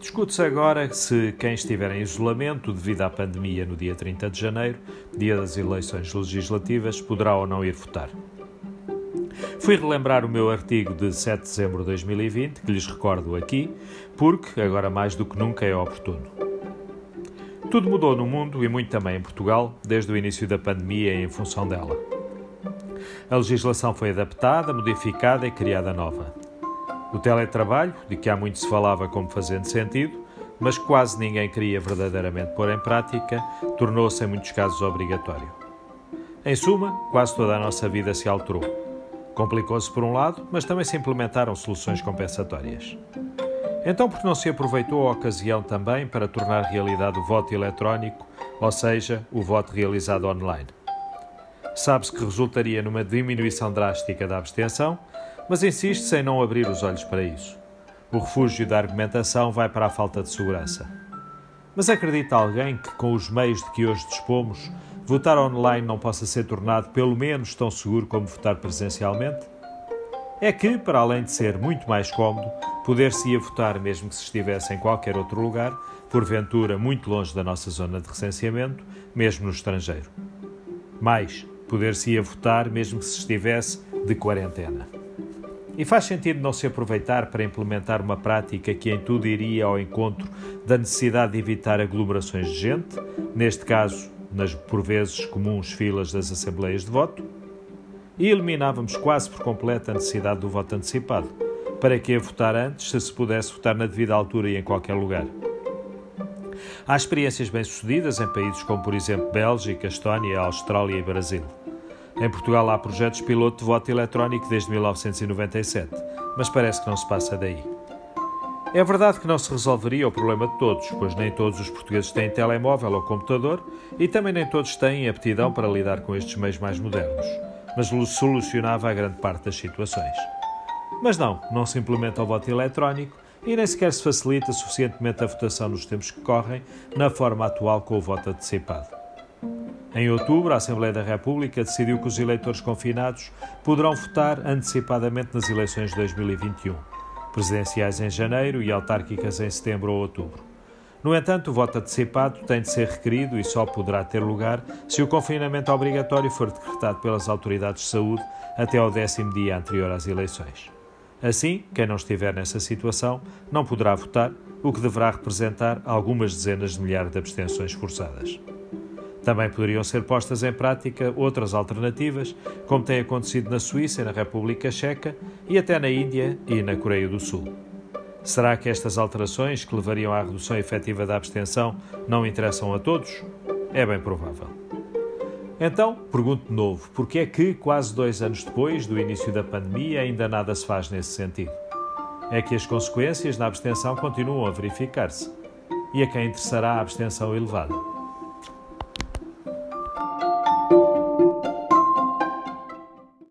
Discute-se agora se quem estiver em isolamento devido à pandemia no dia 30 de janeiro, dia das eleições legislativas, poderá ou não ir votar. Fui relembrar o meu artigo de 7 de dezembro de 2020, que lhes recordo aqui, porque agora mais do que nunca é oportuno. Tudo mudou no mundo e muito também em Portugal desde o início da pandemia e em função dela. A legislação foi adaptada, modificada e criada nova. O teletrabalho, de que há muito se falava como fazendo sentido, mas quase ninguém queria verdadeiramente pôr em prática, tornou-se em muitos casos obrigatório. Em suma, quase toda a nossa vida se alterou. Complicou-se por um lado, mas também se implementaram soluções compensatórias. Então, por que não se aproveitou a ocasião também para tornar realidade o voto eletrónico, ou seja, o voto realizado online? Sabe-se que resultaria numa diminuição drástica da abstenção, mas insiste-se em não abrir os olhos para isso. O refúgio da argumentação vai para a falta de segurança. Mas acredita alguém que, com os meios de que hoje dispomos, votar online não possa ser tornado pelo menos tão seguro como votar presencialmente? É que, para além de ser muito mais cómodo, poder-se-ia votar mesmo que se estivesse em qualquer outro lugar, porventura muito longe da nossa zona de recenseamento, mesmo no estrangeiro. Mais, poder-se-ia votar mesmo que se estivesse de quarentena. E faz sentido não se aproveitar para implementar uma prática que em tudo iria ao encontro da necessidade de evitar aglomerações de gente, neste caso, nas por vezes comuns filas das assembleias de voto, e eliminávamos quase por completo a necessidade do voto antecipado. Para que votar antes se se pudesse votar na devida altura e em qualquer lugar? Há experiências bem-sucedidas em países como, por exemplo, Bélgica, Estónia, Austrália e Brasil. Em Portugal há projetos piloto de voto eletrónico desde 1997, mas parece que não se passa daí. É verdade que não se resolveria o problema de todos, pois nem todos os portugueses têm telemóvel ou computador e também nem todos têm aptidão para lidar com estes meios mais modernos, mas solucionava a grande parte das situações. Mas não, não se implementa o voto eletrónico e nem sequer se facilita suficientemente a votação nos tempos que correm, na forma atual com o voto antecipado. Em outubro, a Assembleia da República decidiu que os eleitores confinados poderão votar antecipadamente nas eleições de 2021, presidenciais em janeiro e autárquicas em setembro ou outubro. No entanto, o voto antecipado tem de ser requerido e só poderá ter lugar se o confinamento obrigatório for decretado pelas autoridades de saúde até ao décimo dia anterior às eleições. Assim, quem não estiver nessa situação não poderá votar, o que deverá representar algumas dezenas de milhares de abstenções forçadas. Também poderiam ser postas em prática outras alternativas, como tem acontecido na Suíça e na República Checa e até na Índia e na Coreia do Sul. Será que estas alterações, que levariam à redução efetiva da abstenção, não interessam a todos? É bem provável. Então, pergunto de novo: por que é que, quase dois anos depois do início da pandemia, ainda nada se faz nesse sentido? É que as consequências na abstenção continuam a verificar-se. E a quem interessará a abstenção elevada?